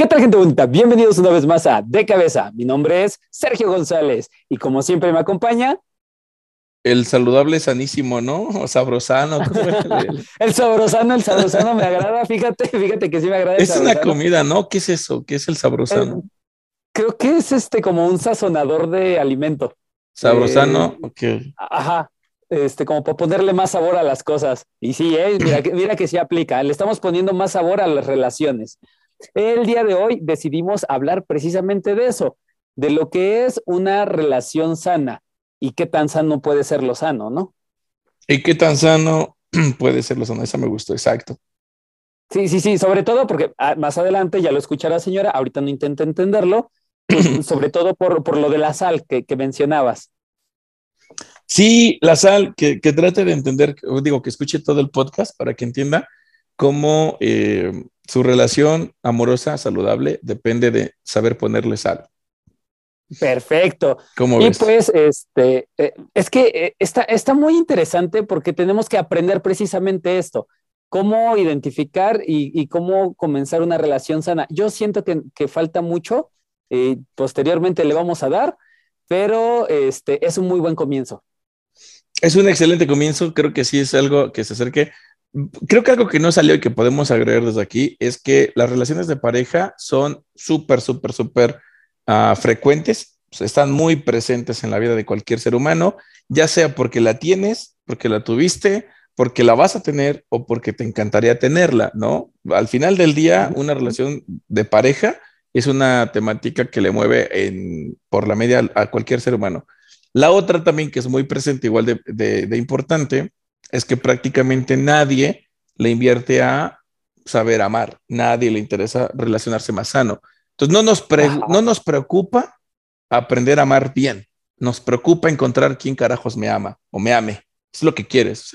¿Qué tal gente bonita? Bienvenidos una vez más a De Cabeza. Mi nombre es Sergio González y como siempre me acompaña... El saludable sanísimo, ¿no? O sabrosano. el sabrosano, el sabrosano me agrada. Fíjate, fíjate que sí me agrada. Es una comida, ¿no? ¿Qué es eso? ¿Qué es el sabrosano? Eh, creo que es este como un sazonador de alimento. Sabrosano, eh, ok. Ajá, este, como para ponerle más sabor a las cosas. Y sí, eh, mira, mira que sí aplica. Le estamos poniendo más sabor a las relaciones. El día de hoy decidimos hablar precisamente de eso, de lo que es una relación sana y qué tan sano puede ser lo sano, ¿no? Y qué tan sano puede ser lo sano, esa me gustó, exacto. Sí, sí, sí, sobre todo porque ah, más adelante ya lo escuchará señora, ahorita no intenta entenderlo, sobre todo por, por, lo de la sal que, que mencionabas. Sí, la sal, que, que, trate de entender, digo, que escuche todo el podcast para que entienda cómo eh, su relación amorosa saludable depende de saber ponerle sal. Perfecto. y pues, este, eh, es que eh, está, está muy interesante porque tenemos que aprender precisamente esto, cómo identificar y, cómo comenzar una relación sana. Yo siento que, que falta mucho, y posteriormente le vamos a dar, pero este, es un muy buen comienzo. Es un excelente comienzo, creo que sí es algo que se acerque creo que algo que no salió y que podemos agregar desde aquí es que las relaciones de pareja son súper, súper, súper uh, frecuentes, están muy presentes en la vida de cualquier ser humano, ya sea porque la tienes, porque la tuviste, porque la vas a tener o porque te encantaría tenerla, ¿no? Al final del día, una relación de pareja es una temática que le mueve en, por la media a cualquier ser humano. La otra también que es muy presente, igual de, de, de importante, es que prácticamente nadie le invierte a saber amar, nadie le interesa relacionarse más sano. Entonces no nos, no nos preocupa aprender a amar bien, nos preocupa encontrar quién carajos me ama o me ame. Es lo que quieres.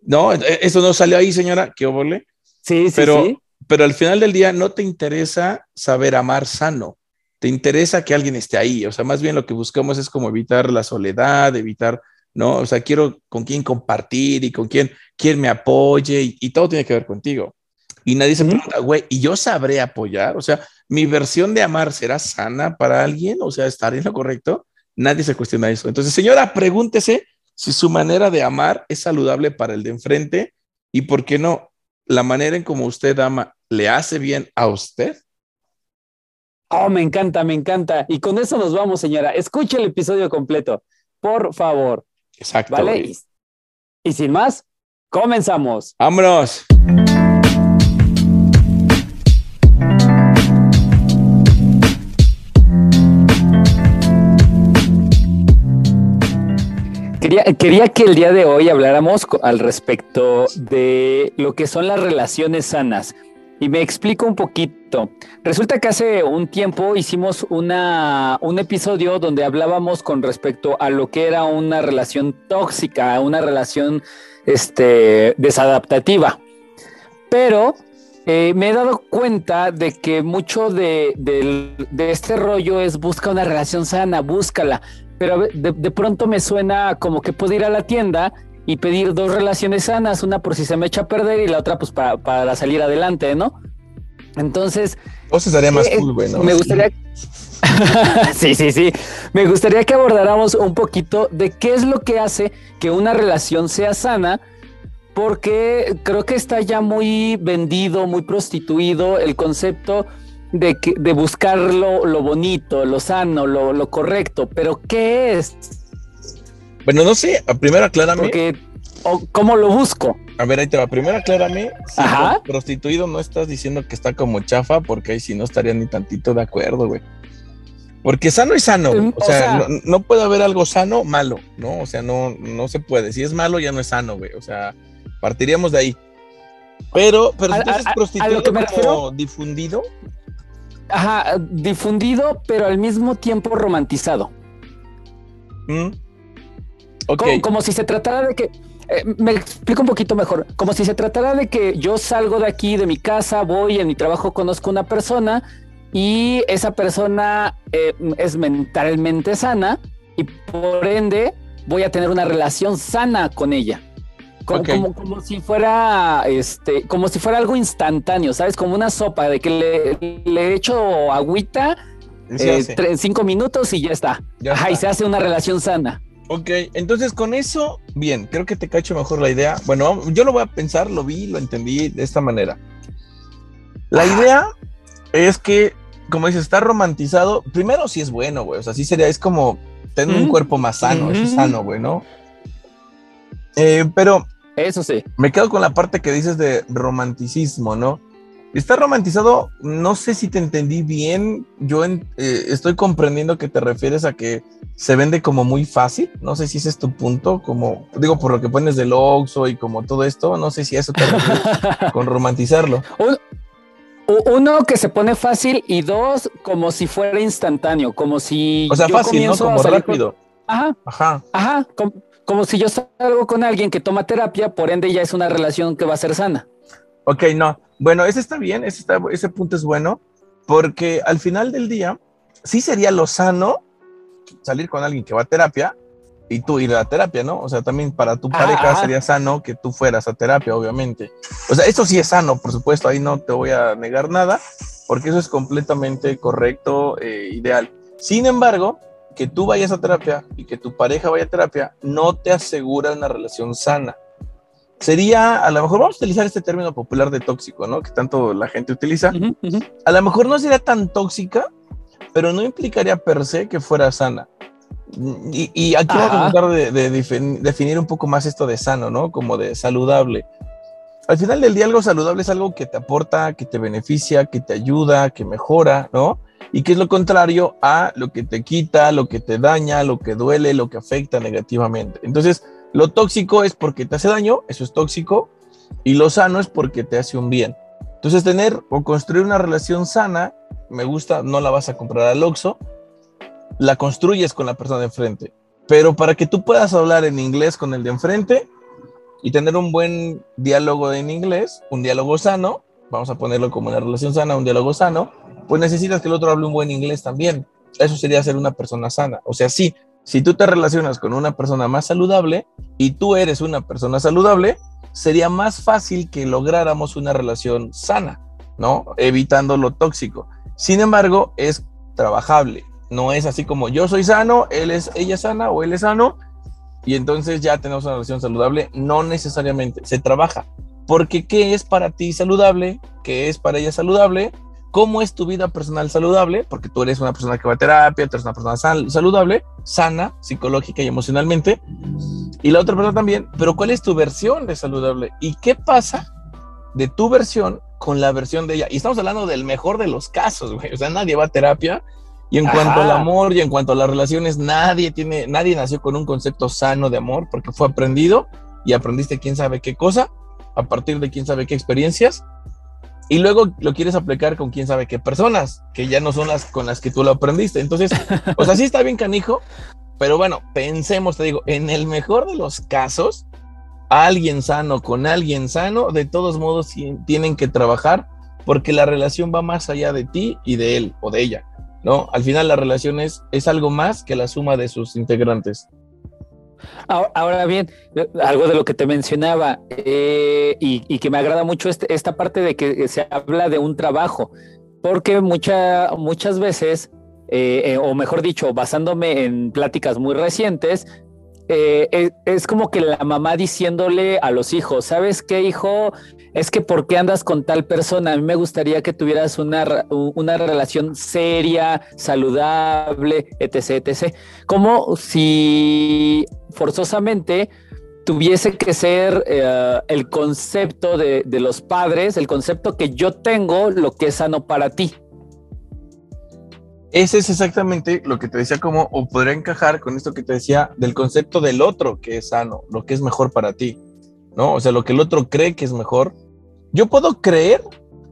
no, e, eso no salió ahí, señora, qué obole. Sí, sí, pero, sí. Pero al final del día no te interesa saber amar sano, te interesa que alguien esté ahí. O sea, más bien lo que buscamos es como evitar la soledad, evitar ¿no? O sea, quiero con quién compartir y con quién, quién me apoye y, todo tiene que ver contigo. Y nadie se pregunta, güey, ¿y yo sabré apoyar? O sea, ¿mi versión de amar será sana para alguien? O sea, ¿estaré en lo correcto? Nadie se cuestiona eso. Entonces, señora, pregúntese si su manera de amar es saludable para el de enfrente y, ¿por qué no? La manera en como usted ama le hace bien a usted. Oh, me encanta, me encanta. Y con eso nos vamos, señora. Escuche el episodio completo, por favor. Exacto. ¿Vale? Y, sin más, comenzamos. Vámonos. Quería, quería, que el día de hoy habláramos al respecto de lo que son las relaciones sanas. Y me explico un poquito. Resulta que hace un tiempo hicimos una, un episodio donde hablábamos con respecto a lo que era una relación tóxica, una relación este, desadaptativa. Pero eh, me he dado cuenta de que mucho de, este rollo es busca una relación sana, búscala. Pero de, de pronto me suena como que puedo ir a la tienda y pedir dos relaciones sanas, una por si se me echa a perder y la otra pues para, salir adelante, ¿no? Entonces... Vos estaría más eh, cool, güey, Me gustaría... sí, sí, sí. Me gustaría que abordáramos un poquito de qué es lo que hace que una relación sea sana, porque creo que está ya muy vendido, muy prostituido el concepto de, que, de buscar lo, bonito, lo sano, lo, lo correcto, pero ¿qué es? Bueno, no sé, primero aclárame. Porque, ¿cómo lo busco? A ver, ahí te va. Primero aclárame. Si Ajá. prostituido no estás diciendo que está como chafa, porque ahí sí no estaría ni tantito de acuerdo, güey. Porque sano es sano. Mm, o, sea, no, puede haber algo sano, malo, ¿no? O sea, no, no se puede. Si es malo, ya no es sano, güey. O sea, partiríamos de ahí. Pero, pero si prostituido como difundido, ajá, difundido, pero al mismo tiempo romantizado. Mm. Como, si se tratara de que, eh, me explico un poquito mejor, como si se tratara de que yo salgo de aquí, de mi casa, voy en mi trabajo, conozco una persona y esa persona eh, es mentalmente sana y por ende voy a tener una relación sana con ella. Como, como, si fuera este, como si fuera algo instantáneo, ¿sabes? Como una sopa de que le, le echo agüita eh, en cinco minutos y ya está. y se hace una relación sana. Ok, entonces con eso, bien, creo que te cacho mejor la idea. Bueno, yo lo voy a pensar, lo vi, lo entendí de esta manera. La idea es que, como dices, está romantizado. Primero, sí es bueno, güey. O sea, sí sería, es como tener un cuerpo más sano, es sano, güey, ¿no? Eh, pero eso sí. Me quedo con la parte que dices de romanticismo, ¿no? Está romantizado, no sé si te entendí bien, yo eh, estoy comprendiendo que te refieres a que se vende como muy fácil, no sé si ese es tu punto, como digo por lo que pones del Oxxo y como todo esto, no sé si eso te con romantizarlo. Uno, que se pone fácil y dos, como si fuera instantáneo, como si... O sea, fácil, ¿no? Como rápido. Ajá. Ajá. Ajá como si yo salgo con alguien que toma terapia, por ende ya es una relación que va a ser sana. Ok, no. Bueno, ese está bien, ese, está, ese punto es bueno, porque al final del día, sí sería lo sano salir con alguien que va a terapia y tú ir a la terapia, ¿no? O sea, también para tu pareja sería sano que tú fueras a terapia, obviamente. O sea, eso sí es sano, por supuesto, ahí no te voy a negar nada, porque eso es completamente correcto, e ideal. Sin embargo, que tú vayas a terapia y que tu pareja vaya a terapia no te asegura una relación sana. Sería, a lo mejor vamos a utilizar este término popular de tóxico, ¿no? Que tanto la gente utiliza. A lo mejor no sería tan tóxica, pero no implicaría per se que fuera sana. Y, aquí vamos a tratar de, definir un poco más esto de sano, ¿no? Como de saludable. Al final del día algo saludable es algo que te aporta, que te beneficia, que te ayuda, que mejora, ¿no? y que es lo contrario a lo que te quita, lo que te daña, lo que duele, lo que afecta negativamente. Entonces, lo tóxico es porque te hace daño, eso es tóxico, y lo sano es porque te hace un bien. Entonces, tener o construir una relación sana, me gusta, no la vas a comprar al Oxxo, la construyes con la persona de enfrente. Pero para que tú puedas hablar en inglés con el de enfrente y tener un buen diálogo en inglés, un diálogo sano, vamos a ponerlo como una relación sana, un diálogo sano, pues necesitas que el otro hable un buen inglés también. Eso sería ser una persona sana. O sea, sí, si tú te relacionas con una persona más saludable y tú eres una persona saludable, sería más fácil que lográramos una relación sana, ¿no? Evitando lo tóxico. Sin embargo, es trabajable. No es así como yo soy sano, él es ella sana o él es sano y entonces ya tenemos una relación saludable. No necesariamente, se trabaja. Porque ¿qué es para ti saludable? ¿Qué es para ella saludable? Cómo es tu vida personal saludable, porque tú eres una persona que va a terapia, tú eres una persona saludable, sana, psicológica y emocionalmente, y la otra persona también, pero cuál es tu versión de saludable y qué pasa de tu versión con la versión de ella. Y estamos hablando del mejor de los casos, güey. O sea, nadie va a terapia. Y en cuanto al amor y en cuanto a las relaciones, nadie tiene, nadie nació con un concepto sano de amor porque fue aprendido y aprendiste quién sabe qué cosa a partir de quién sabe qué experiencias y luego lo quieres aplicar con quién sabe qué personas, que ya no son las con las que tú lo aprendiste. Entonces, pues así está bien canijo, pero bueno, pensemos, te digo, en el mejor de los casos, alguien sano con alguien sano, de todos modos tienen que trabajar porque la relación va más allá de ti y de él o de ella, ¿no? Al final la relación es, es algo más que la suma de sus integrantes. Ahora bien, algo de lo que te mencionaba eh, y, que me agrada mucho este, esta parte de que se habla de un trabajo, porque muchas veces, eh, eh, o mejor dicho, basándome en pláticas muy recientes, es como que la mamá diciéndole a los hijos, ¿sabes qué, hijo? es que ¿por qué andas con tal persona? A mí me gustaría que tuvieras una, una relación seria, saludable, etc., etc. Como si forzosamente tuviese que ser eh, el concepto de, de los padres, el concepto que yo tengo, lo que es sano para ti. Ese es exactamente lo que te decía, como, o podría encajar con esto que te decía del concepto del otro que es sano, lo que es mejor para ti. ¿no? O sea, lo que el otro cree que es mejor. Yo puedo creer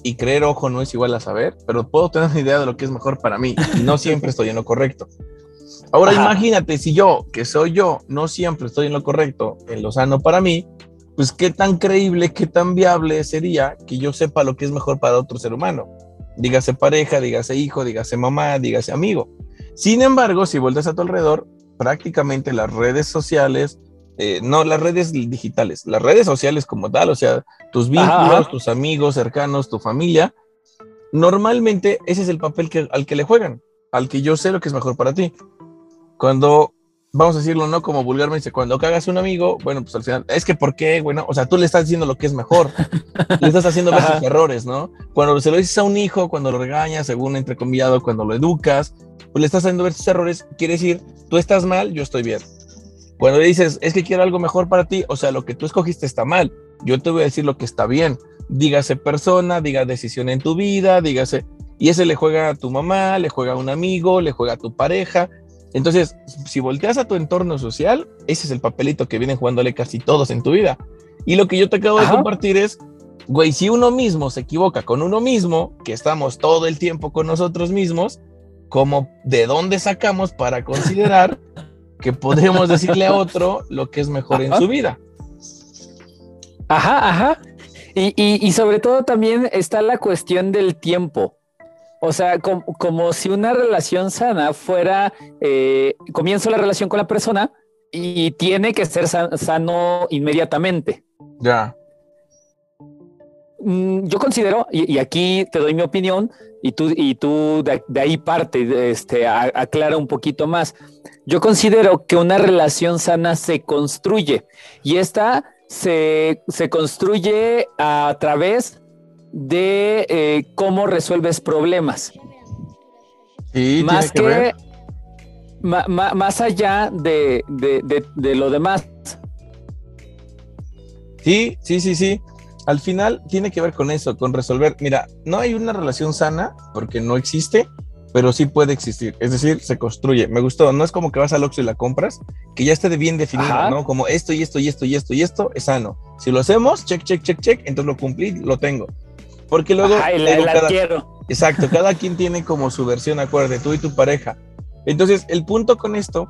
y creer ojo no es igual a saber, pero puedo tener una idea de lo que es mejor para mí y no siempre estoy en lo correcto. Ahora imagínate si yo, que soy yo, no siempre estoy en lo correcto, en lo sano para mí, pues qué tan creíble, qué tan viable sería que yo sepa lo que es mejor para otro ser humano. Dígase pareja, dígase hijo, dígase mamá, dígase amigo. Sin embargo, si vuelves a tu alrededor, prácticamente las redes sociales, eh, no las redes digitales, las redes sociales como tal, o sea, tus vínculos, tus amigos cercanos, tu familia, normalmente ese es el papel que, al que le juegan, al que yo sé lo que es mejor para ti. Cuando, vamos a decirlo, ¿no? Como vulgarmente, cuando cagas un amigo, bueno, pues al final, es que ¿por qué? Bueno, o sea, tú le estás diciendo lo que es mejor, le estás haciendo ver sus errores, ¿no? Cuando se lo dices a un hijo, cuando lo regañas, según entrecomillado, cuando lo educas, pues le estás haciendo ver sus errores, quiere decir, tú estás mal, yo estoy bien. Cuando le dices, es que quiero algo mejor para ti, o sea, lo que tú escogiste está mal, yo te voy a decir lo que está bien. Dígase persona, diga decisión en tu vida, dígase, y ese le juega a tu mamá, le juega a un amigo, le juega a tu pareja, entonces, si volteas a tu entorno social, ese es el papelito que vienen jugándole casi todos en tu vida. Y lo que yo te acabo de compartir es, güey, si uno mismo se equivoca con uno mismo, que estamos todo el tiempo con nosotros mismos, como de dónde sacamos para considerar que podemos decirle a otro lo que es mejor en su vida. Ajá, ajá. y sobre todo también está la cuestión del tiempo. O sea, como, si una relación sana fuera, eh, comienzo la relación con la persona y tiene que ser sano inmediatamente. Ya. Mm, yo considero, y, aquí te doy mi opinión, y tú, y tú de, ahí parte, este, aclara un poquito más. Yo considero que una relación sana se construye y esta se, se construye a través de eh, cómo resuelves problemas. más que, más allá de, lo demás. Sí, sí, sí, sí. Al final tiene que ver con eso, con resolver. Mira, no hay una relación sana porque no existe, pero sí puede existir. Es decir, se construye. Me gustó. No es como que vas al Oxxo y la compras, que ya esté bien definido, ¿no? Como esto y esto y esto y esto y esto es sano. Si lo hacemos, check, check, check, check, entonces lo cumplí, lo tengo. Porque luego. Exacto, cada quien tiene como su versión, acuérdate, tú y tu pareja. Entonces, el punto con esto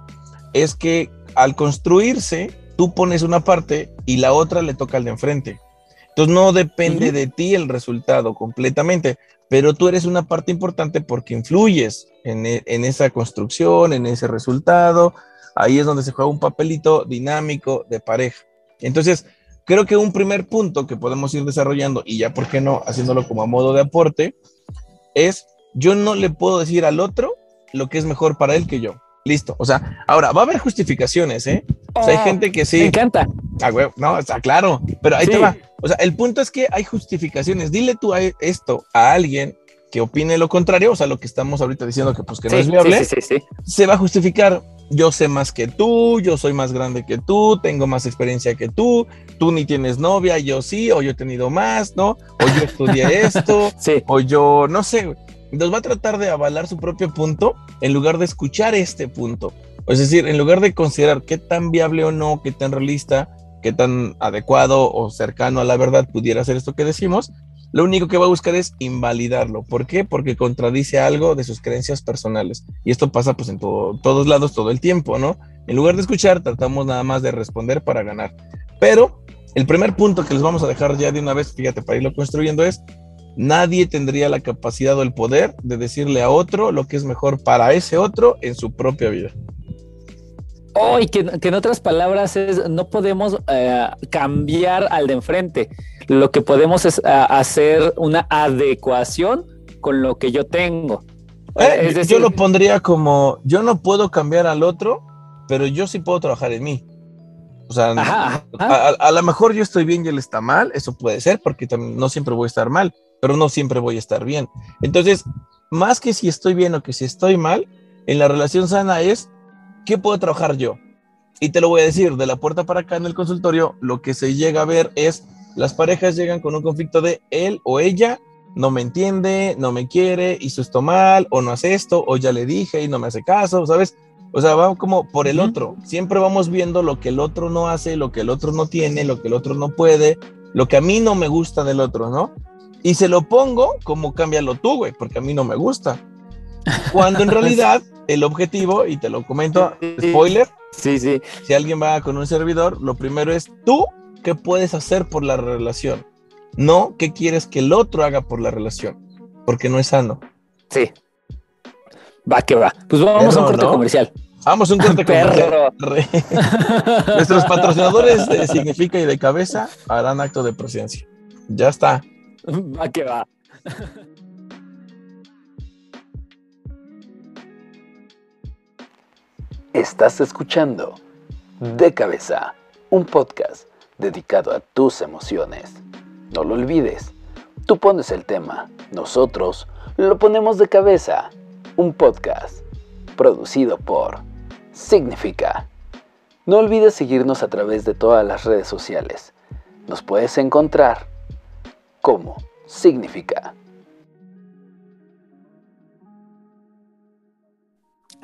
es que al construirse, tú pones una parte y la otra le toca al de enfrente. Entonces, no depende de ti el resultado completamente, pero tú eres una parte importante porque influyes en, e, en esa construcción, en ese resultado. Ahí es donde se juega un papelito dinámico de pareja. Entonces, Creo que un primer punto que podemos ir desarrollando, y ya, ¿por qué no? Haciéndolo como a modo de aporte, es yo no le puedo decir al otro lo que es mejor para él que yo. Listo. O sea, ahora va a haber justificaciones, ¿eh? O sea, hay oh, gente que sí. Me encanta. Ah, güey, no, está claro. Pero ahí te va. O sea, el punto es que hay justificaciones. Dile tú esto a alguien que opine lo contrario, o sea, lo que estamos ahorita diciendo que pues que no es viable, se va a justificar yo sé más que tú, yo soy más grande que tú, tengo más experiencia que tú, tú ni tienes novia, yo sí, o yo he tenido más, ¿no? O yo estudié esto, o yo, no sé, nos va a tratar de avalar su propio punto en lugar de escuchar este punto. Es decir, en lugar de considerar qué tan viable o no, qué tan realista, qué tan adecuado o cercano a la verdad pudiera ser esto que decimos, lo único que va a buscar es invalidarlo. ¿Por qué? Porque contradice algo de sus creencias personales. Y esto pasa pues en todos lados todo el tiempo, ¿no? En lugar de escuchar, tratamos nada más de responder para ganar. Pero el primer punto que les vamos a dejar ya de una vez, fíjate, para irlo construyendo es, nadie tendría la capacidad o el poder de decirle a otro lo que es mejor para ese otro en su propia vida. Oh, y que, en otras palabras es, no podemos eh, cambiar al de enfrente. Lo que podemos es eh, hacer una adecuación con lo que yo tengo. Eh, yo lo pondría como, yo no puedo cambiar al otro, pero yo sí puedo trabajar en mí. O sea, A, lo mejor yo estoy bien y él está mal, eso puede ser, porque no siempre voy a estar mal, pero no siempre voy a estar bien. Entonces, más que si estoy bien o que si estoy mal, en la relación sana es ¿qué puedo trabajar yo? Y te lo voy a decir, de la puerta para acá en el consultorio, lo que se llega a ver es las parejas llegan con un conflicto de él o ella no me entiende, no me quiere, hizo esto mal, o no hace esto, o ya le dije y no me hace caso, ¿sabes? O sea, va como por el otro. Siempre vamos viendo lo que el otro no hace, lo que el otro no tiene, lo que el otro no puede, lo que a mí no me gusta del otro, ¿no? y se lo pongo como cámbialo tú, güey, porque a mí no me gusta. Cuando en realidad el objetivo, y te lo comento, spoiler, sí, sí. si alguien va con un servidor, lo primero es tú, ¿qué puedes hacer por la relación? No, ¿qué quieres que el otro haga por la relación? Porque no es sano. Sí. Va que va. Pues vamos a un corte comercial. Vamos a un corte comercial. Nuestros patrocinadores de Significa y de Cabeza harán acto de presencia. Ya está. Va que va. Estás escuchando De Cabeza, un podcast dedicado a tus emociones. No lo olvides, tú pones el tema, nosotros lo ponemos de cabeza. Un podcast producido por Significa. No olvides seguirnos a través de todas las redes sociales. Nos puedes encontrar como Significa.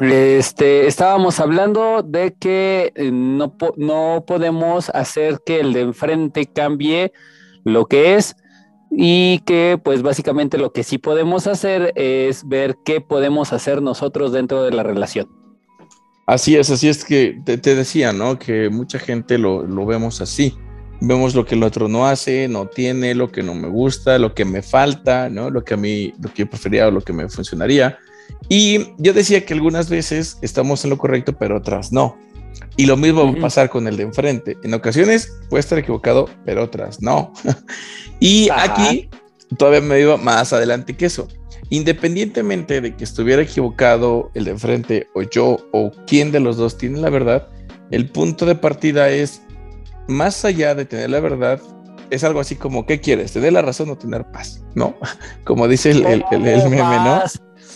Este, estábamos hablando de que eh, no, no podemos hacer que el de enfrente cambie lo que es y que pues básicamente lo que sí podemos hacer es ver qué podemos hacer nosotros dentro de la relación. Así es, así es que te, decía, ¿no? Que mucha gente lo, lo, vemos así. Vemos lo que el otro no hace, no tiene, lo que no me gusta, lo que me falta, ¿no? Lo que a mí, lo que yo prefería o lo que me funcionaría. Y yo decía que algunas veces estamos en lo correcto, pero otras no. Y lo mismo va a pasar con el de enfrente. En ocasiones puede estar equivocado, pero otras no. y aquí todavía me iba más adelante que eso. Independientemente de que estuviera equivocado el de enfrente o yo o quién de los dos tiene la verdad, el punto de partida es, más allá de tener la verdad, es algo así como, ¿qué quieres? ¿Tener la razón o tener paz? ¿No? Como dice el, el, el meme, ¿no?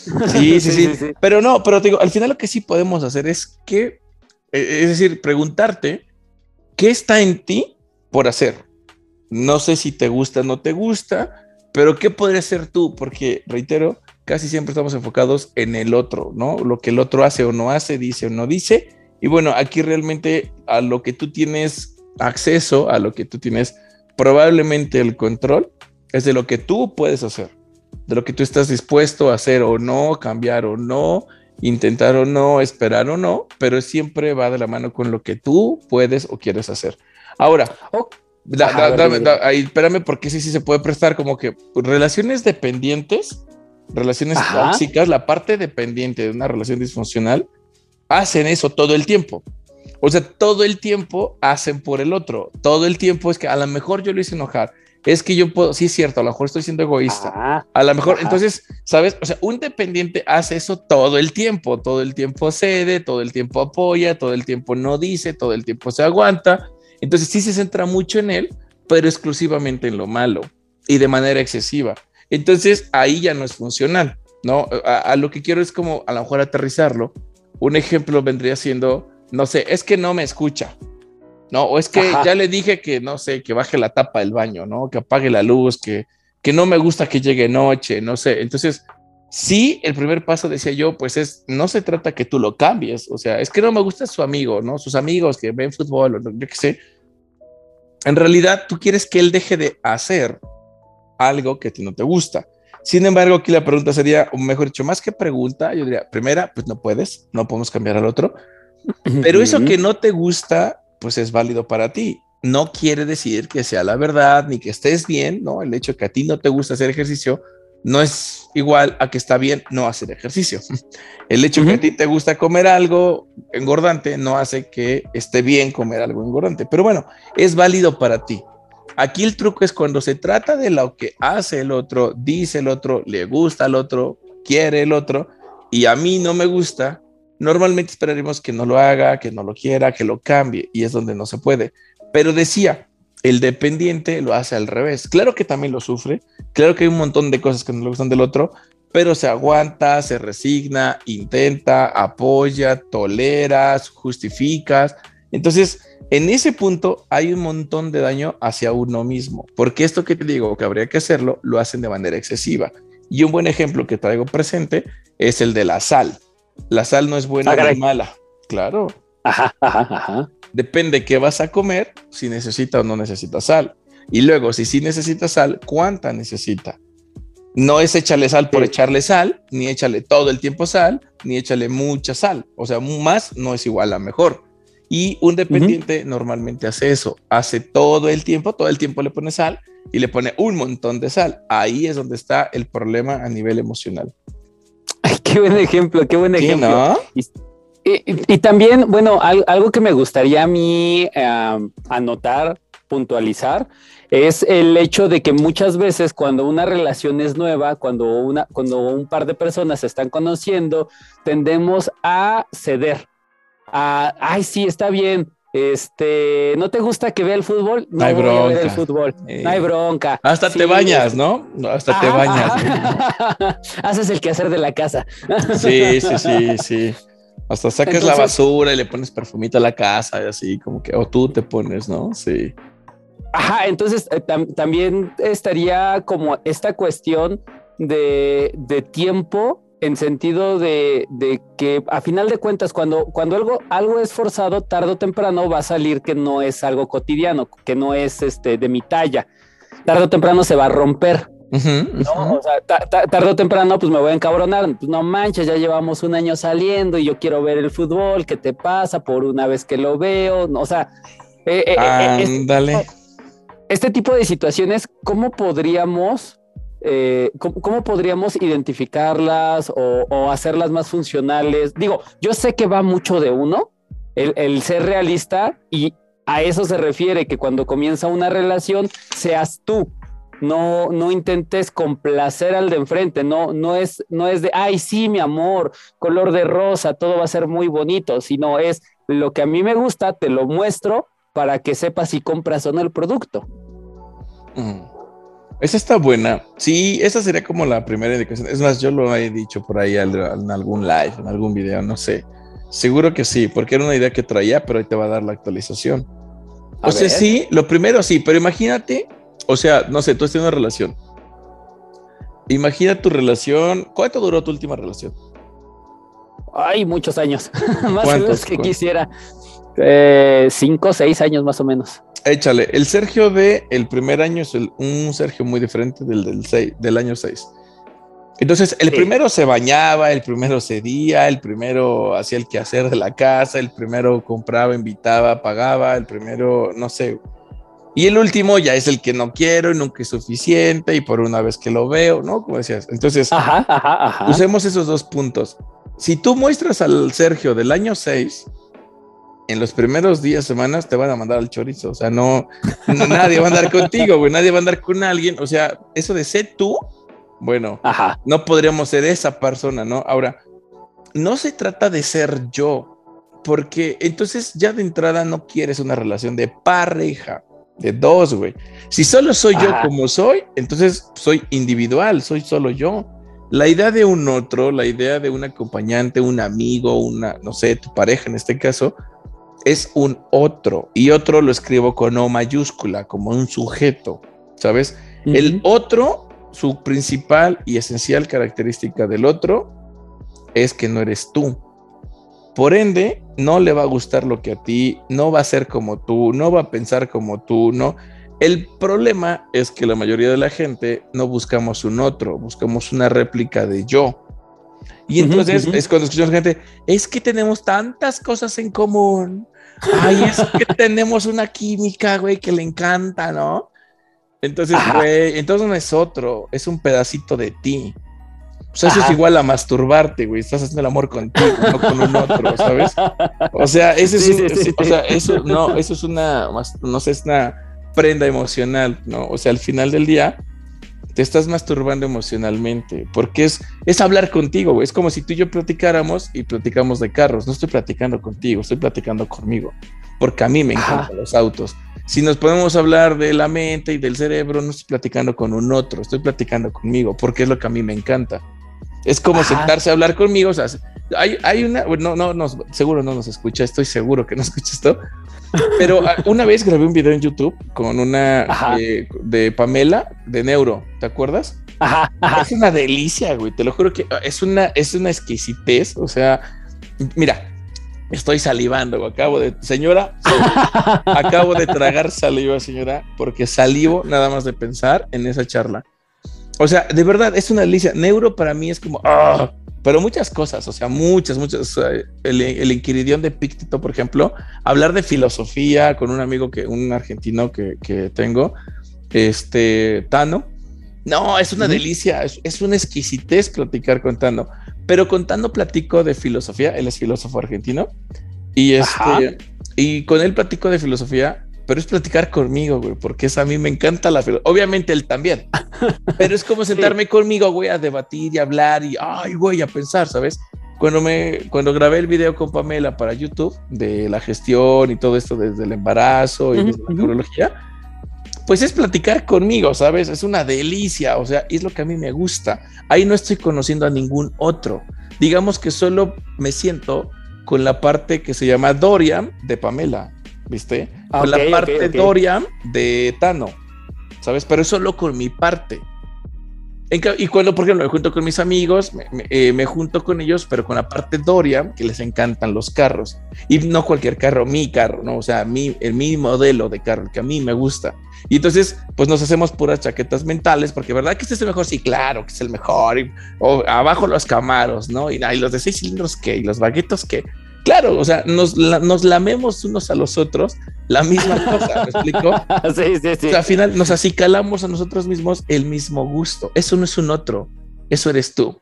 Sí, sí, sí, Pero no, pero te digo, al final lo que sí podemos hacer es que, e, es decir, preguntarte qué está en ti por hacer. No sé si te gusta o no te gusta, pero qué podrías hacer tú, porque reitero, casi siempre estamos enfocados en el otro, ¿no? Lo que el otro hace o no hace, dice o no dice. Y bueno, aquí realmente a lo que tú tienes acceso, a lo que tú tienes probablemente el control, es de lo que tú puedes hacer de lo que tú estás dispuesto a hacer o no, cambiar o no, intentar o no, esperar o no, pero siempre va de la mano con lo que tú puedes o quieres hacer. Ahora, ahí, espérame, porque sí, sí se puede prestar como que relaciones dependientes, relaciones tóxicas, la parte dependiente de una relación disfuncional, hacen eso todo el tiempo. O sea, todo el tiempo hacen por el otro. Todo el tiempo es que a lo mejor yo lo hice enojar, es que yo puedo, sí es cierto, a lo mejor estoy siendo egoísta. A lo mejor, entonces, ¿sabes? O sea, un dependiente hace eso todo el tiempo, todo el tiempo cede, todo el tiempo apoya, todo el tiempo no dice, todo el tiempo se aguanta. Entonces sí se centra mucho en él, pero exclusivamente en lo malo y de manera excesiva. Entonces ahí ya no es funcional, ¿no? A, lo que quiero es como a lo mejor aterrizarlo. Un ejemplo vendría siendo, no sé, es que no me escucha. ¿No? O es que ya le dije que, no sé, que baje la tapa del baño, ¿no? Que apague la luz, que, que no me gusta que llegue noche, no sé. Entonces, sí, el primer paso, decía yo, pues es, no se trata que tú lo cambies, o sea, es que no me gusta su amigo, ¿no? Sus amigos que ven fútbol, o yo qué sé. En realidad, tú quieres que él deje de hacer algo que a ti no te gusta. Sin embargo, aquí la pregunta sería, o mejor dicho, más que pregunta, yo diría, primera, pues no puedes, no podemos cambiar al otro, pero eso que no te gusta, pues es válido para ti. No quiere decir que sea la verdad ni que estés bien, ¿no? El hecho de que a ti no te gusta hacer ejercicio no es igual a que está bien no hacer ejercicio. El hecho de que a ti te gusta comer algo engordante no hace que esté bien comer algo engordante. Pero bueno, es válido para ti. Aquí el truco es cuando se trata de lo que hace el otro, dice el otro, le gusta al otro, quiere el otro, y a mí no me gusta, Normalmente esperaremos que no lo haga, que no lo quiera, que lo cambie, y es donde no se puede. Pero decía, el dependiente lo hace al revés. Claro que también lo sufre, claro que hay un montón de cosas que no le gustan del otro, pero se aguanta, se resigna, intenta, apoya, tolera, justifica. Entonces, en ese punto hay un montón de daño hacia uno mismo, porque esto que te digo que habría que hacerlo, lo hacen de manera excesiva. Y un buen ejemplo que traigo presente es el de la sal. La sal no es buena ah, ni mala. Claro. Ajá, ajá, ajá. Depende qué vas a comer, si necesita o no necesita sal. Y luego, si sí necesita sal, ¿cuánta necesita? No es échale sal por echarle sal, ni échale todo el tiempo sal, ni échale mucha sal. O sea, más no es igual a mejor. Y un dependiente normalmente hace eso, hace todo el tiempo, todo el tiempo le pone sal y le pone un montón de sal. Ahí es donde está el problema a nivel emocional. Qué buen ejemplo, qué buen ejemplo. y, también, bueno, algo que me gustaría a mí anotar, puntualizar, es el hecho de que muchas veces cuando una relación es nueva, cuando, una, cuando un par de personas se están conociendo, tendemos a ceder a, ay, sí, está bien. Este, ¿no te gusta que vea el fútbol? No, hay bronca. el fútbol. No hay bronca. Hasta te bañas, ¿no? Hasta te bañas. Haces el quehacer de la casa. sí, sí, sí, sí. Hasta sacas la basura y le pones perfumito a la casa y así, como que, o tú te pones, ¿no? Sí. Ajá, entonces eh, también estaría como esta cuestión de, de tiempo en sentido de, que a final de cuentas, cuando, cuando algo, algo es forzado, tarde o temprano va a salir que no es algo cotidiano, que no es este, de mi talla. Tarde o temprano se va a romper. ¿no? O sea, tarde o temprano, pues me voy a encabronar. Pues no manches, ya llevamos un año saliendo y yo quiero ver el fútbol. ¿Qué te pasa por una vez que lo veo? O sea, eh, eh, eh, este, este tipo de situaciones, ¿cómo podríamos eh, ¿cómo, podríamos identificarlas o, hacerlas más funcionales? Digo, yo sé que va mucho de uno, el, ser realista, y a eso se refiere, que cuando comienza una relación, seas tú. No, no intentes complacer al de enfrente, no, no, es, no es de, ay, sí, mi amor, color de rosa, todo va a ser muy bonito, sino es lo que a mí me gusta, te lo muestro para que sepas si compras o no el producto. Mm. Esa está buena. Sí, esa sería como la primera indicación. Es más, yo lo he dicho por ahí en algún live, en algún video, no sé. Seguro que sí, porque era una idea que traía, pero ahí te va a dar la actualización. o sea, sí, lo primero sí, pero imagínate, o sea, no sé, tú has tenido una relación. Imagina tu relación. ¿Cuánto duró tu última relación? Ay, muchos años. más o menos que quisiera. Eh, cinco, seis años más o menos. Échale, el Sergio de el primer año es un Sergio muy diferente del, del, del año 6. Entonces, el primero se bañaba, el primero cedía, el primero hacía el quehacer de la casa, el primero compraba, invitaba, pagaba, el primero, no sé. Y el último ya es el que no quiero y nunca es suficiente y por una vez que lo veo, ¿no? Como decías. Entonces, usemos esos dos puntos. Si tú muestras al Sergio del año 6, en los primeros días, semanas, te van a mandar al chorizo. O sea, no, nadie va a andar contigo, güey. Nadie va a andar con alguien. O sea, eso de ser tú, bueno, no podríamos ser esa persona, ¿no? Ahora, no se trata de ser yo, porque entonces ya de entrada no quieres una relación de pareja, de dos, güey. Si solo soy yo como soy, entonces soy individual, soy solo yo. La idea de un otro, la idea de un acompañante, un amigo, una, no sé, tu pareja en este caso, es un otro y otro lo escribo con O mayúscula, como un sujeto, ¿sabes? El otro, su principal y esencial característica del otro es que no eres tú. Por ende, no le va a gustar lo que a ti, no va a ser como tú, no va a pensar como tú, no. El problema es que la mayoría de la gente no buscamos un otro, buscamos una réplica de yo. Y entonces es cuando escuchamos gente, es que tenemos tantas cosas en común. Ay, es que tenemos una química, güey, que le encanta, ¿no? Entonces, güey, entonces no es otro, es un pedacito de ti. O sea, eso es igual a masturbarte, güey. Estás haciendo el amor contigo, no con un otro, ¿sabes? O sea, ese es, o sea, eso no, eso es una, no sé, es una prenda emocional, ¿no? O sea, al final del día, te estás masturbando emocionalmente, porque es, es hablar contigo, es como si tú y yo platicáramos y platicamos de carros, no estoy platicando contigo, estoy platicando conmigo, porque a mí me encantan los autos. Si nos podemos hablar de la mente y del cerebro, no estoy platicando con un otro, estoy platicando conmigo, porque es lo que a mí me encanta. Es como sentarse a hablar conmigo, o sea, hay, hay una, no, no, no, seguro no nos escucha, estoy seguro que no escucha esto, pero una vez grabé un video en YouTube con una eh, de Pamela de Neuro, ¿te acuerdas? Ajá, Es una delicia, güey. Te lo juro que ah, es una, es una exquisitez. O sea, mira, Estoy salivando, acabo de, señora, acabo de tragar saliva, señora, porque salivo nada más de pensar en esa charla. O sea, de verdad, es una delicia. Neuro para mí es como, ah, pero muchas cosas, o sea, muchas, muchas. el, el Inquiridión de Píctito, por ejemplo, hablar de filosofía con un amigo que, un argentino que, que tengo, este, Tano. No, es una delicia, es, es, una exquisitez platicar con Tano pero contando platico de filosofía, él es filósofo argentino, y, este, y con él platico de filosofía, pero es platicar conmigo, güey, porque es, a mí me encanta la filosofía. Obviamente él también, pero es como sentarme conmigo, güey, a debatir y hablar y, ay, güey, a pensar, ¿sabes? Cuando, me, cuando grabé el video con Pamela para YouTube de la gestión y todo esto desde el embarazo y desde la neurología, pues es platicar conmigo, ¿sabes? Es una delicia, o sea, es lo que a mí me gusta. Ahí no estoy conociendo a ningún otro. Digamos que solo me siento con la parte que se llama Dorian de Pamela, ¿viste? con la parte Dorian de Tano, ¿sabes? Pero es solo con mi parte y cuando, por ejemplo, me junto con mis amigos, eh, me, junto con ellos, pero con la parte Doria, que les encantan los carros. Y no cualquier carro, mi carro, ¿no? O sea, mi, el mi modelo de carro, que a mí me gusta. Y entonces, pues nos hacemos puras chaquetas mentales, porque ¿verdad que este es el mejor? Sí, claro que es el mejor. o abajo los camaros, ¿no? Y, y los de seis cilindros, ¿qué? Y los baguetos, ¿qué? Claro, o sea, nos, nos lamemos unos a los otros la misma cosa, ¿me explico? sí, sí, sí. O sea, al final nos acicalamos a nosotros mismos el mismo gusto. Eso no es un otro, eso eres tú.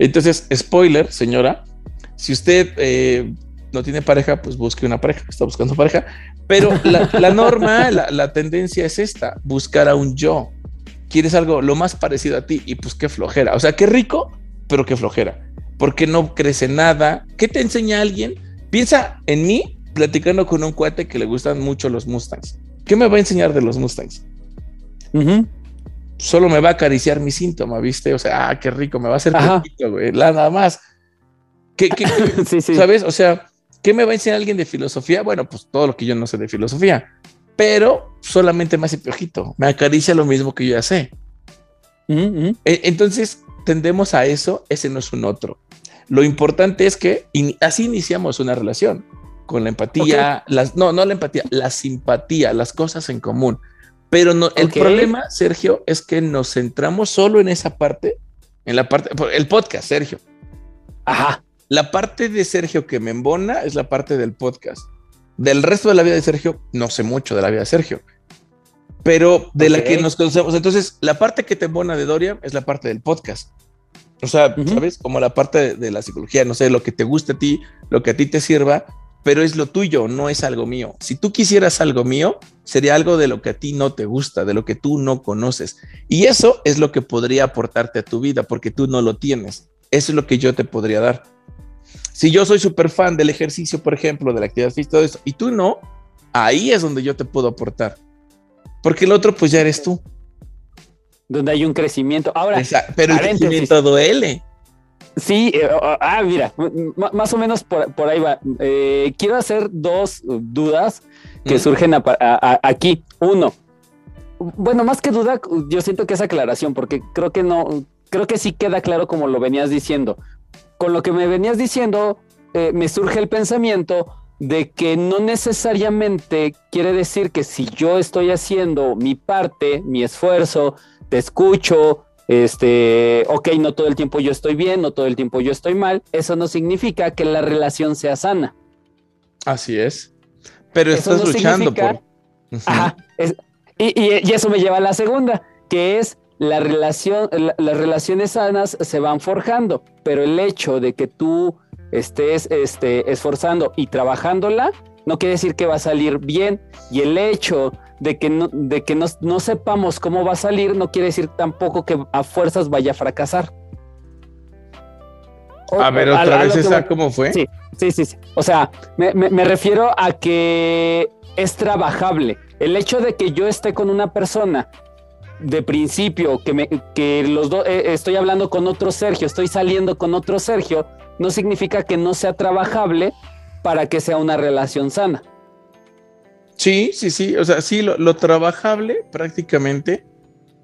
Entonces, spoiler, señora, si usted eh, no tiene pareja, pues busque una pareja, está buscando pareja, pero la, norma, la, la, tendencia es esta, buscar a un yo. Quieres algo lo más parecido a ti y pues qué flojera. O sea, qué rico, pero qué flojera porque no crece nada. ¿Qué te enseña alguien? Piensa en mí platicando con un cuate que le gustan mucho los Mustangs. ¿Qué me va a enseñar de los Mustangs? Solo me va a acariciar mi síntoma, ¿viste? O sea, ah, qué rico, me va a hacer poquito, güey, nada más. ¿Qué, qué, sí, sí. ¿Sabes? O sea, ¿qué me va a enseñar alguien de filosofía? Bueno, pues todo lo que yo no sé de filosofía, pero solamente me hace piojito, me acaricia lo mismo que yo ya sé. E, entonces, tendemos a eso, ese no es un otro. Lo importante es que así iniciamos una relación con la empatía, las, no, no la empatía, la simpatía, las cosas en común. Pero no, el problema, Sergio, es que nos centramos solo en esa parte, en la parte, el podcast, Sergio. Ajá. La parte de Sergio que me embona es la parte del podcast. Del resto de la vida de Sergio, no sé mucho de la vida de Sergio, pero de la que nos conocemos. Entonces, la parte que te embona de Doria es la parte del podcast. O sea, ¿sabes? Como la parte de, la psicología, no sé, lo que te guste a ti, lo que a ti te sirva, pero es lo tuyo, no es algo mío. Si tú quisieras algo mío, sería algo de lo que a ti no te gusta, de lo que tú no conoces. Y eso es lo que podría aportarte a tu vida, porque tú no lo tienes. Eso es lo que yo te podría dar. Si yo soy súper fan del ejercicio, por ejemplo, de la actividad física, todo eso, y tú no, ahí es donde yo te puedo aportar. Porque el otro, pues ya eres tú donde hay un crecimiento. Ahora, pero el crecimiento duele. Sí, eh, ah, mira, más o menos por, ahí va. Eh, quiero hacer dos dudas que mm. surgen aquí. Uno, bueno, más que duda, yo siento que es aclaración, porque creo que no, creo que sí queda claro como lo venías diciendo. Con lo que me venías diciendo, eh, me surge el pensamiento de que no necesariamente quiere decir que si yo estoy haciendo mi parte, mi esfuerzo, te escucho, este, ok, no todo el tiempo yo estoy bien, no todo el tiempo yo estoy mal, eso no significa que la relación sea sana. Así es. Pero estás luchando por... Ajá, y, eso me lleva a la segunda, que es la relación, las relaciones sanas se van forjando, pero el hecho de que tú estés este, esforzando y trabajándola, no quiere decir que va a salir bien. Y el hecho de que, no, de que no, sepamos cómo va a salir, no quiere decir tampoco que a fuerzas vaya a fracasar. a ver, otra vez esa, ¿cómo fue? Sí, sí, sí. O sea, me, refiero a que es trabajable. El hecho de que yo esté con una persona de principio, que, me, que los dos, eh, estoy hablando con otro Sergio, estoy saliendo con otro Sergio, no significa que no sea trabajable para que sea una relación sana. Sí, sí, sí. O sea, sí, lo, trabajable prácticamente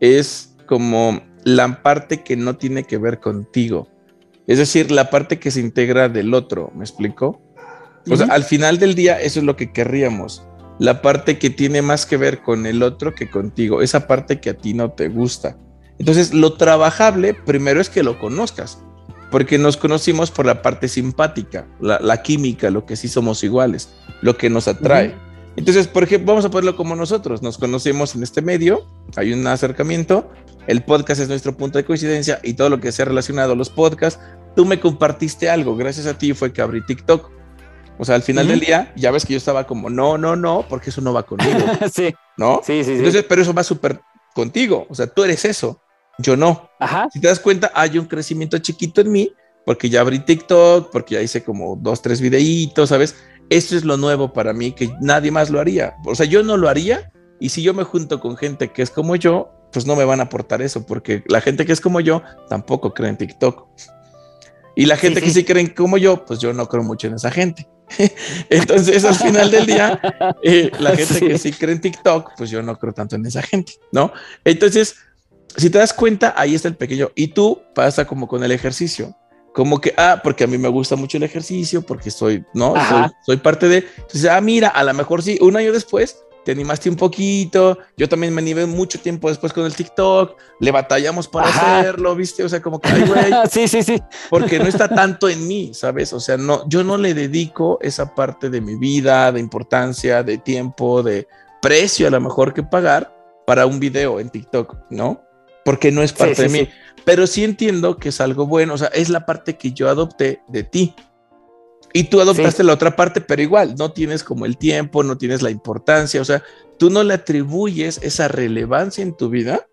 es como la parte que no tiene que ver contigo. Es decir, la parte que se integra del otro, ¿me explico? O sea, al final del día eso es lo que querríamos. La parte que tiene más que ver con el otro que contigo, esa parte que a ti no te gusta. Entonces, lo trabajable primero es que lo conozcas, porque nos conocimos por la parte simpática, la, química, lo que sí somos iguales, lo que nos atrae. Entonces, por ejemplo, vamos a ponerlo como nosotros, nos conocemos en este medio, hay un acercamiento, el podcast es nuestro punto de coincidencia y todo lo que sea relacionado a los podcasts, tú me compartiste algo, gracias a ti fue que abrí TikTok. O sea, al final del día, ya ves que yo estaba como, no, no, no, porque eso no va conmigo. sí. ¿No? Sí, sí, Entonces, pero eso va súper contigo. O sea, tú eres eso, yo no. Ajá. Si te das cuenta, hay un crecimiento chiquito en mí, porque ya abrí TikTok, porque ya hice como dos, tres videitos, ¿sabes? Eso es lo nuevo para mí, que nadie más lo haría. O sea, yo no lo haría, y si yo me junto con gente que es como yo, pues no me van a aportar eso, porque la gente que es como yo tampoco cree en TikTok. Y la gente que sí creen como yo, pues yo no creo mucho en esa gente. Entonces, al final del día, eh, la gente que sí cree en TikTok, pues yo no creo tanto en esa gente, ¿no? Entonces, si te das cuenta, ahí está el pequeño. Y tú pasa como con el ejercicio. Como que, ah, porque a mí me gusta mucho el ejercicio, porque soy, ¿no? Soy, soy, parte de. Entonces, ah, mira, a lo mejor sí, un año después te animaste un poquito. Yo también me animé mucho tiempo después con el TikTok. Le batallamos para hacerlo, ¿viste? O sea, como que, ay, güey. sí, sí, sí. Porque no está tanto en mí, ¿sabes? O sea, no, yo no le dedico esa parte de mi vida, de importancia, de tiempo, de precio a lo mejor que pagar para un video en TikTok, ¿no? Porque no es parte de mí. Pero sí entiendo que es algo bueno, o sea, es la parte que yo adopté de ti. Y tú adoptaste la otra parte, pero igual, no tienes como el tiempo, no tienes la importancia, o sea, tú no le atribuyes esa relevancia en tu vida,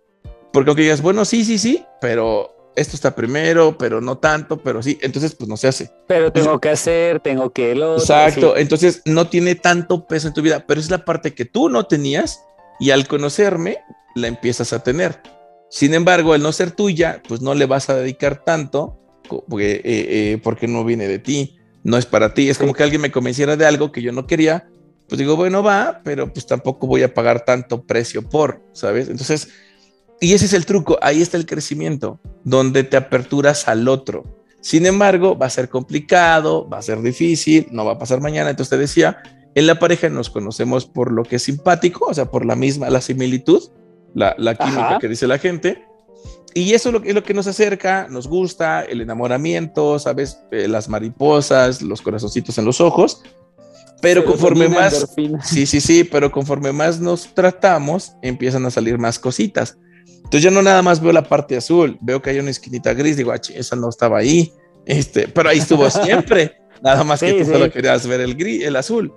porque aunque digas, bueno, sí, sí, sí, pero esto está primero, pero no tanto, pero sí, entonces pues no se hace. Pero tengo que hacer, tengo que lo... Exacto, entonces no tiene tanto peso en tu vida, pero es la parte que tú no tenías y al conocerme la empiezas a tener. Sin embargo, al no ser tuya, pues no le vas a dedicar tanto porque, eh, eh, porque no viene de ti no es para ti. Es como que alguien me convenciera de algo que yo no quería, pues digo, bueno, va, pero pues tampoco voy a pagar tanto precio por, ¿sabes? Entonces, y ese es el truco, ahí está el crecimiento, donde te aperturas al otro. Sin embargo, va a ser complicado, va a ser difícil, no va a pasar mañana. Entonces te decía, en la pareja nos conocemos por lo que es simpático, o sea, por la misma, la similitud, la, la química que dice la gente, y eso es lo, es lo, que nos acerca, nos gusta, el enamoramiento, ¿sabes? Eh, las mariposas, los corazoncitos en los ojos. Pero conforme más... Sí, sí, sí, pero conforme más nos tratamos, empiezan a salir más cositas. Entonces yo no nada más veo la parte azul, veo que hay una esquinita gris, digo, ah, esa no estaba ahí, este, pero ahí estuvo siempre. nada más que tú solo querías ver el gris, el azul.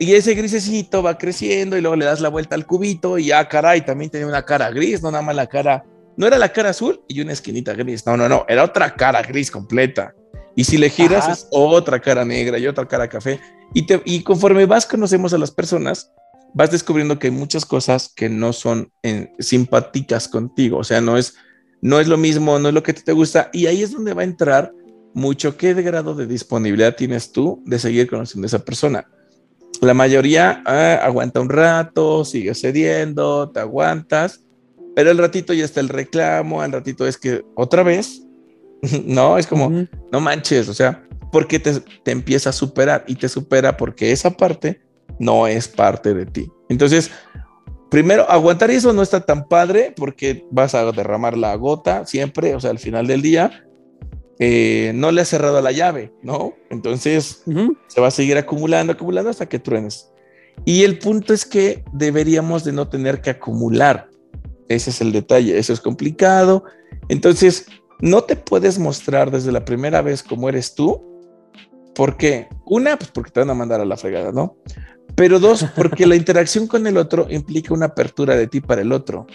Y ese grisecito va creciendo y luego le das la vuelta al cubito y ah, caray, también tenía una cara gris, no nada más la cara no era la cara azul y una esquinita gris. No, no, no. Era otra cara gris completa. Y si le giras es otra cara negra y otra cara café. Y, te, y conforme vas conocemos a las personas, vas descubriendo que hay muchas cosas que no son simpáticas contigo. O sea, no es, no es lo mismo, no es lo que te, gusta. Y ahí es donde va a entrar mucho qué grado de disponibilidad tienes tú de seguir conociendo a esa persona. La mayoría ah, aguanta un rato, sigue cediendo, te aguantas pero el ratito ya está el reclamo, al ratito es que otra vez, no, es como, no manches, o sea, porque te, te empieza a superar y te supera porque esa parte no es parte de ti. Entonces, primero, aguantar eso no está tan padre porque vas a derramar la gota siempre, o sea, al final del día, eh, no le has cerrado la llave, ¿no? Entonces, se va a seguir acumulando, acumulando hasta que truenes. Y el punto es que deberíamos de no tener que acumular. Ese es el detalle, eso es complicado. Entonces, no te puedes mostrar desde la primera vez como eres tú. ¿Por qué? Una, pues porque te van a mandar a la fregada, ¿no? Pero dos, porque la interacción con el otro implica una apertura de ti para el otro.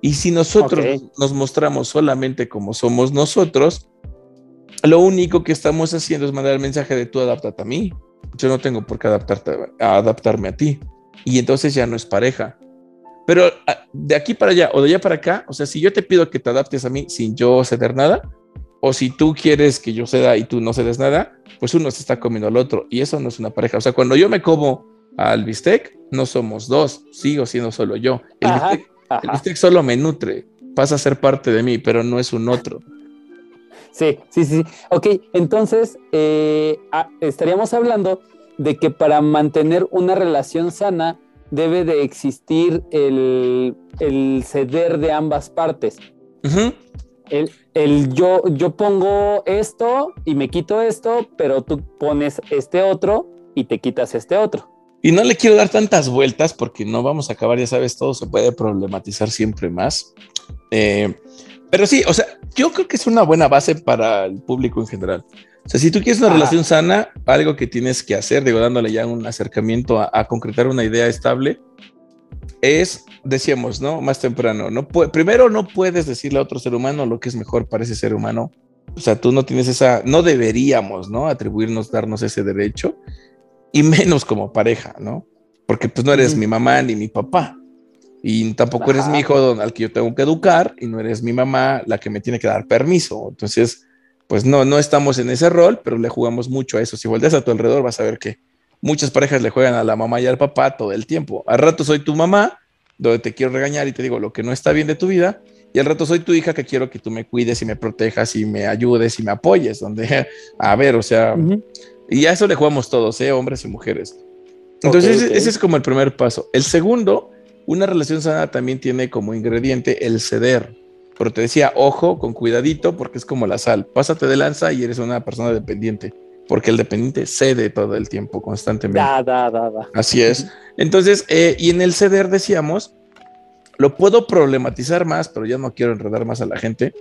Y si nosotros nos mostramos solamente como somos nosotros, lo único que estamos haciendo es mandar el mensaje de tú adaptate a mí. Yo no tengo por qué adaptarte, a adaptarme a ti. Y entonces ya no es pareja. Pero ah, de aquí para allá o de allá para acá, o sea, si yo te pido que te adaptes a mí sin yo ceder nada, o si tú quieres que yo ceda y tú no cedes nada, pues uno se está comiendo al otro y eso no es una pareja. O sea, cuando yo me como al bistec, no somos dos, sigo siendo solo yo. El, bistec, solo me nutre, pasa a ser parte de mí, pero no es un otro. Sí, sí, sí. Ok, entonces eh, estaríamos hablando de que para mantener una relación sana debe de existir el, ceder de ambas partes. el, yo, yo pongo esto y me quito esto, pero tú pones este otro y te quitas este otro. Y no le quiero dar tantas vueltas porque no vamos a acabar, ya sabes, todo se puede problematizar siempre más. Eh, pero sí, o sea, yo creo que es una buena base para el público en general. O sea, si tú quieres una relación sana, algo que tienes que hacer, digo, dándole ya un acercamiento a, concretar una idea estable, es, decíamos, ¿no? Más temprano, no primero no puedes decirle a otro ser humano lo que es mejor para ese ser humano. O sea, tú no tienes esa, no deberíamos, ¿no? Atribuirnos, darnos ese derecho, y menos como pareja, ¿no? Porque pues no eres mi mamá ni mi papá. Y tampoco eres mi hijo al que yo tengo que educar, y no eres mi mamá la que me tiene que dar permiso. Entonces, pues no, no estamos en ese rol, pero le jugamos mucho a eso. Si volteas a tu alrededor, vas a ver que muchas parejas le juegan a la mamá y al papá todo el tiempo. Al rato soy tu mamá, donde te quiero regañar y te digo lo que no está bien de tu vida, y al rato soy tu hija que quiero que tú me cuides y me protejas y me ayudes y me apoyes, donde, a ver, o sea, y a eso le jugamos todos, ¿eh? hombres y mujeres. Entonces, ese es como el primer paso. El segundo, una relación sana también tiene como ingrediente el ceder. Pero te decía, ojo, con cuidadito, porque es como la sal. Pásate de lanza y eres una persona dependiente, porque el dependiente cede todo el tiempo, constantemente. Da, da, da, da. Así es. Entonces, eh, y en el ceder decíamos, lo puedo problematizar más, pero ya no quiero enredar más a la gente,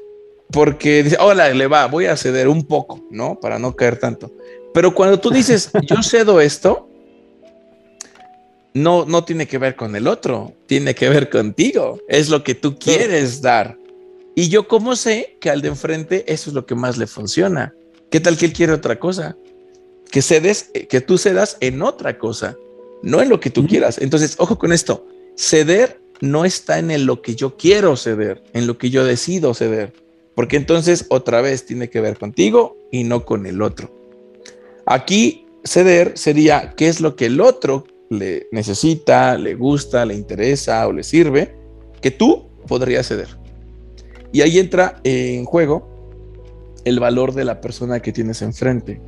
porque dice, hola, le va, voy a ceder un poco, ¿no? Para no caer tanto. Pero cuando tú dices, yo cedo esto, no, no tiene que ver con el otro, tiene que ver contigo. Es lo que tú quieres dar. Y yo cómo sé que al de enfrente eso es lo que más le funciona. ¿Qué tal que él quiere otra cosa? Que cedes, que tú cedas en otra cosa, no en lo que tú quieras. Entonces, ojo con esto. Ceder no está en lo que yo quiero ceder, en lo que yo decido ceder, porque entonces otra vez tiene que ver contigo y no con el otro. Aquí ceder sería qué es lo que el otro le necesita, le gusta, le interesa o le sirve, que tú podrías ceder. Y ahí entra en juego el valor de la persona que tienes enfrente.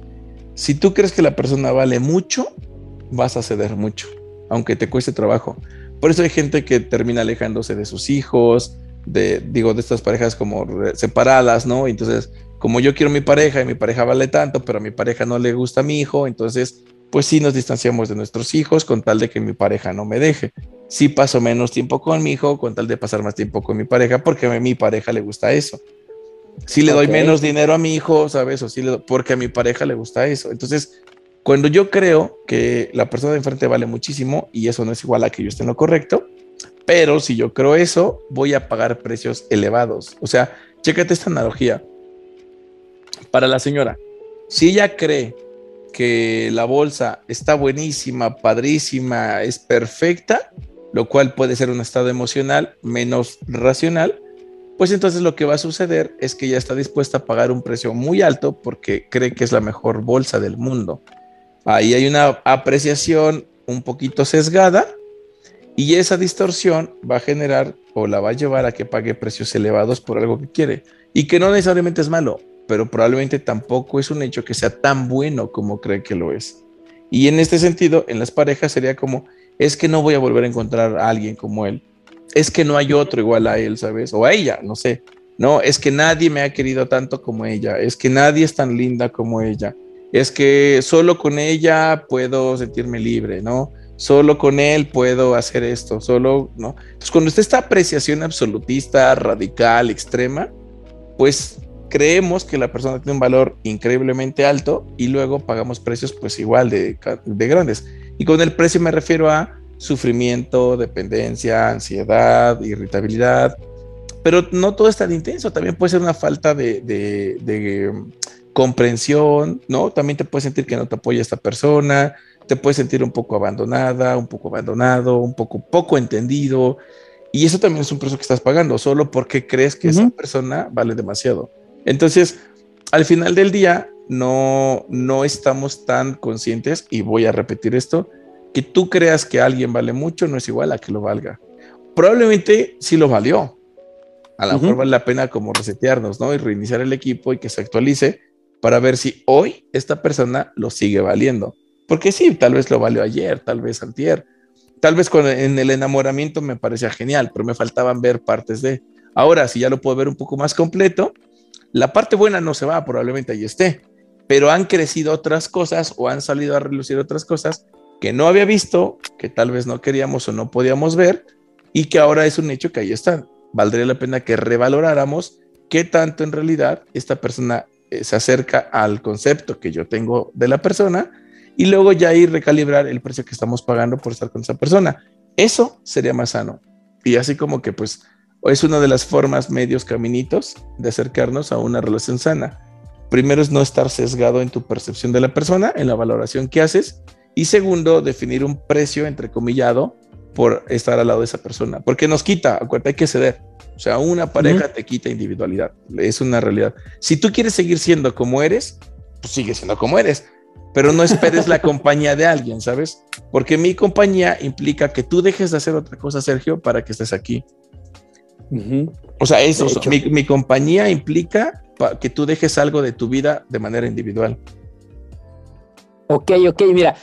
Si tú crees que la persona vale mucho, vas a ceder mucho, aunque te cueste trabajo. Por eso hay gente que termina alejándose de sus hijos, de, digo, de estas parejas como separadas, ¿no? Entonces, como yo quiero mi pareja y mi pareja vale tanto, pero a mi pareja no le gusta mi hijo, entonces, pues sí nos distanciamos de nuestros hijos con tal de que mi pareja no me deje sí paso menos tiempo con mi hijo con tal de pasar más tiempo con mi pareja porque a mi pareja le gusta eso. Si le doy menos dinero a mi hijo, ¿sabes? O le porque a mi pareja le gusta eso. Entonces, cuando yo creo que la persona de enfrente vale muchísimo y eso no es igual a que yo esté en lo correcto, pero si yo creo eso, voy a pagar precios elevados. O sea, chécate esta analogía. Para la señora, si ella cree que la bolsa está buenísima, padrísima, es perfecta, lo cual puede ser un estado emocional menos racional, pues entonces lo que va a suceder es que ella está dispuesta a pagar un precio muy alto porque cree que es la mejor bolsa del mundo. Ahí hay una apreciación un poquito sesgada y esa distorsión va a generar o la va a llevar a que pague precios elevados por algo que quiere y que no necesariamente es malo, pero probablemente tampoco es un hecho que sea tan bueno como cree que lo es. Y en este sentido, en las parejas sería como, es que no voy a volver a encontrar a alguien como él. Es que no hay otro igual a él, ¿sabes? O a ella, no sé. No, es que nadie me ha querido tanto como ella. Es que nadie es tan linda como ella. Es que solo con ella puedo sentirme libre, ¿no? Solo con él puedo hacer esto, solo, ¿no? Entonces, cuando está esta apreciación absolutista, radical, extrema, pues creemos que la persona tiene un valor increíblemente alto y luego pagamos precios pues igual de, de grandes. Y con el precio me refiero a sufrimiento, dependencia, ansiedad, irritabilidad. Pero no todo es tan intenso, también puede ser una falta de, de, um, comprensión, ¿no? También te puedes sentir que no te apoya esta persona, te puedes sentir un poco abandonada, un poco abandonado, un poco poco entendido. Y eso también es un precio que estás pagando, solo porque crees que esa persona vale demasiado. Entonces, al final del día, no, no estamos tan conscientes, y voy a repetir esto, que tú creas que alguien vale mucho no es igual a que lo valga. Probablemente sí lo valió. A lo mejor vale la pena como resetearnos, ¿no? Y reiniciar el equipo y que se actualice para ver si hoy esta persona lo sigue valiendo. Porque sí, tal vez lo valió ayer, tal vez antier, tal vez con, en el enamoramiento me parecía genial, pero me faltaban ver partes de. Ahora, si ya lo puedo ver un poco más completo, la parte buena no se va, probablemente ahí esté, pero han crecido otras cosas o han salido a relucir otras cosas que no había visto, que tal vez no queríamos o no podíamos ver, y que ahora es un hecho que ahí están. Valdría la pena que revaloráramos qué tanto en realidad esta persona eh, se acerca al concepto que yo tengo de la persona y luego ya ir recalibrar el precio que estamos pagando por estar con esa persona. Eso sería más sano. Y así como que pues es una de las formas, medios, caminitos de acercarnos a una relación sana. Primero es no estar sesgado en tu percepción de la persona, en la valoración que haces. Y segundo, definir un precio entrecomillado por estar al lado de esa persona, porque nos quita, acuérdate, hay que ceder. O sea, una pareja te quita individualidad, es una realidad. Si tú quieres seguir siendo como eres, pues sigue siendo como eres, pero no esperes la compañía de alguien, ¿sabes? Porque mi compañía implica que tú dejes de hacer otra cosa, Sergio, para que estés aquí. O sea, eso, mi, mi, compañía implica que tú dejes algo de tu vida de manera individual. Ok, ok, mira,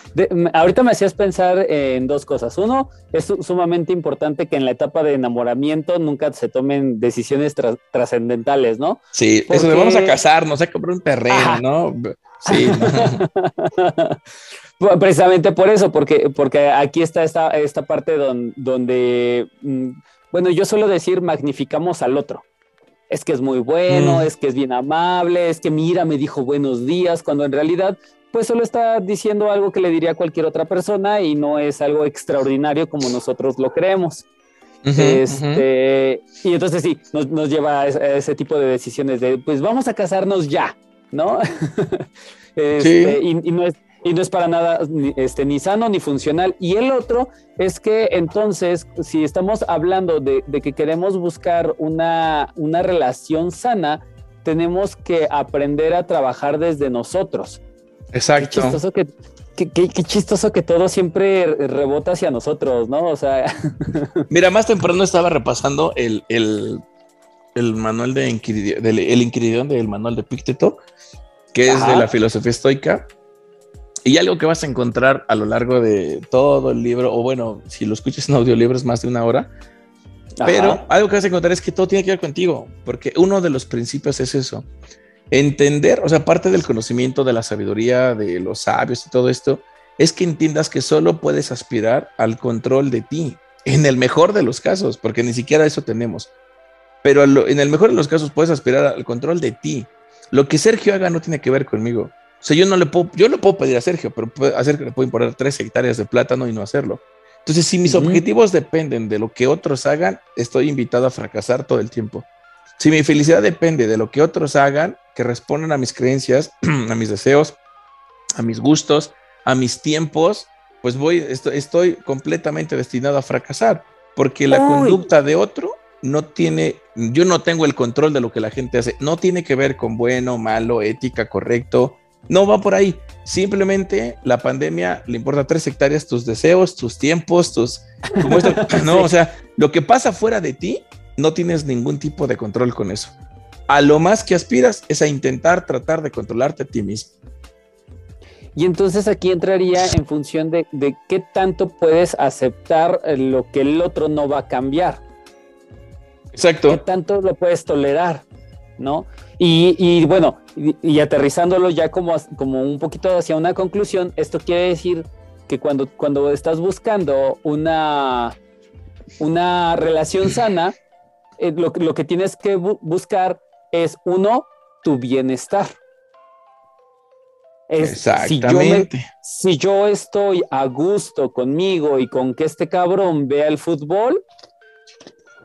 ahorita me hacías pensar en dos cosas. Uno, es sumamente importante que en la etapa de enamoramiento nunca se tomen decisiones trascendentales, ¿no? Sí, eso de vamos a casarnos, a comprar un terreno, ¿no? Sí. Precisamente por eso, porque, porque aquí está esta, esta parte donde, mm, bueno, yo suelo decir magnificamos al otro es que es muy bueno, mm. es que es bien amable, es que mira, me dijo buenos días, cuando en realidad pues solo está diciendo algo que le diría a cualquier otra persona y no es algo extraordinario como nosotros lo creemos. este, Y entonces sí, nos, lleva a ese, tipo de decisiones de, pues vamos a casarnos ya, ¿no? Este, y, no es, y no es para nada este, ni sano ni funcional. Y el otro es que entonces, si estamos hablando de, que queremos buscar una, una relación sana, tenemos que aprender a trabajar desde nosotros. Exacto. Qué chistoso que, qué, chistoso que todo siempre rebota hacia nosotros, ¿no? O sea. Mira, más temprano estaba repasando el, manual de Inquiridión, del, el del manual de Picteto, que es de la filosofía estoica. Y algo que vas a encontrar a lo largo de todo el libro, o bueno, si lo escuchas en audiolibro es más de una hora, pero algo que vas a encontrar es que todo tiene que ver contigo, porque uno de los principios es eso, Entender, o sea, parte del conocimiento de la sabiduría de los sabios y todo esto, es que entiendas que solo puedes aspirar al control de ti, en el mejor de los casos, porque ni siquiera eso tenemos. Pero en el mejor de los casos puedes aspirar al control de ti. Lo que Sergio haga no tiene que ver conmigo. O sea, yo no le puedo, yo le puedo pedir a Sergio, pero a Sergio le puedo importar tres hectáreas de plátano y no hacerlo. Entonces, si mis objetivos dependen de lo que otros hagan, estoy invitado a fracasar todo el tiempo. Si mi felicidad depende de lo que otros hagan, que respondan a mis creencias, a mis deseos, a mis gustos, a mis tiempos, pues voy, estoy, completamente destinado a fracasar, porque la conducta de otro no tiene, yo no tengo el control de lo que la gente hace, no tiene que ver con bueno, malo, ética, correcto, no va por ahí. Simplemente la pandemia le importa tres hectáreas tus deseos, tus tiempos, tus... no, o sea, lo que pasa fuera de ti no tienes ningún tipo de control con eso. A lo más que aspiras es a intentar tratar de controlarte a ti mismo. Y entonces aquí entraría en función de, qué tanto puedes aceptar lo que el otro no va a cambiar. Exacto. ¿Qué tanto lo puedes tolerar? ¿No? Y, bueno, y, aterrizándolo ya como, como un poquito hacia una conclusión, esto quiere decir que cuando, cuando estás buscando una, una relación sana, eh, lo, que tienes que buscar es uno, tu bienestar. Exactamente. Si yo, estoy a gusto conmigo y con que este cabrón vea el fútbol,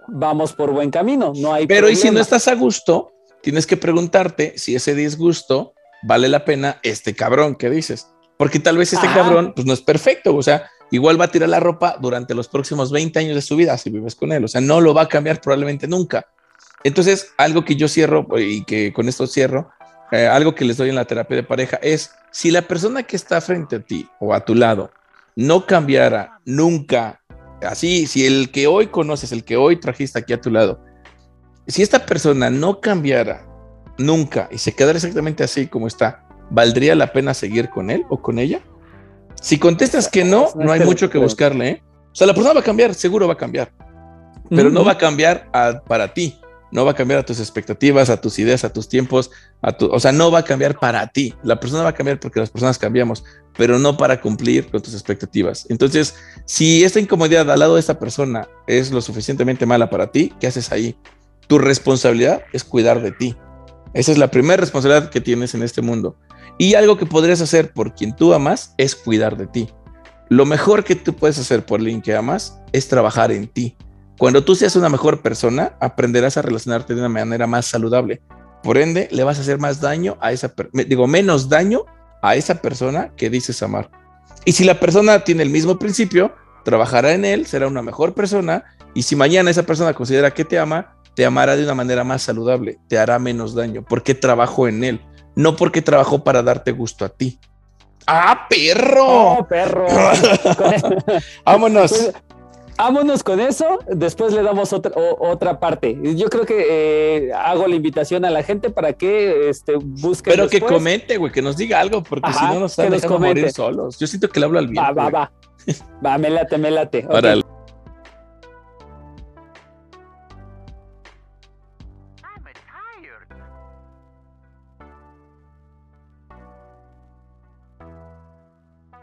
vamos por buen camino. No hay Pero y si no estás a gusto, tienes que preguntarte si ese disgusto vale la pena este cabrón que dices. Porque tal vez este cabrón pues no es perfecto, o sea, igual va a tirar la ropa durante los próximos 20 años de su vida si vives con él. O sea, no lo va a cambiar probablemente nunca. Entonces, algo que yo cierro y que con esto cierro, eh, algo que les doy en la terapia de pareja es, si la persona que está frente a ti o a tu lado no cambiara nunca, así, si el que hoy conoces, el que hoy trajiste aquí a tu lado, si esta persona no cambiara nunca y se quedara exactamente así como está, ¿valdría la pena seguir con él o con ella? Si contestas que no, no hay mucho que buscarle, ¿eh? O sea, la persona va a cambiar, seguro va a cambiar, pero no va a cambiar para ti, no va a cambiar a tus expectativas, a tus ideas, a tus tiempos, a tu, o sea, no va a cambiar para ti. La persona va a cambiar porque las personas cambiamos, pero no para cumplir con tus expectativas. Entonces, si esta incomodidad al lado de esta persona es lo suficientemente mala para ti, ¿qué haces ahí? Tu responsabilidad es cuidar de ti. Esa es la primera responsabilidad que tienes en este mundo. Y algo que podrías hacer por quien tú amas es cuidar de ti. Lo mejor que tú puedes hacer por alguien que amas es trabajar en ti. Cuando tú seas una mejor persona, aprenderás a relacionarte de una manera más saludable. Por ende, le vas a hacer más daño a esa, digo, menos daño a esa persona que dices amar. Y si la persona tiene el mismo principio, trabajará en él, será una mejor persona. Y si mañana esa persona considera que te ama, te amará de una manera más saludable, te hará menos daño, porque trabajó en él, no porque trabajó para darte gusto a ti. ¡Ah, perro! ¡Oh, perro! Vámonos. Pues, vámonos con eso. Después le damos otra, otra parte. Yo creo que eh, hago la invitación a la gente para que este, busque. Pero que comente, güey, que nos diga algo, porque si no nos están dejando morir solos. Yo siento que le hablo al viento. Va, va, va. va, me late, me late.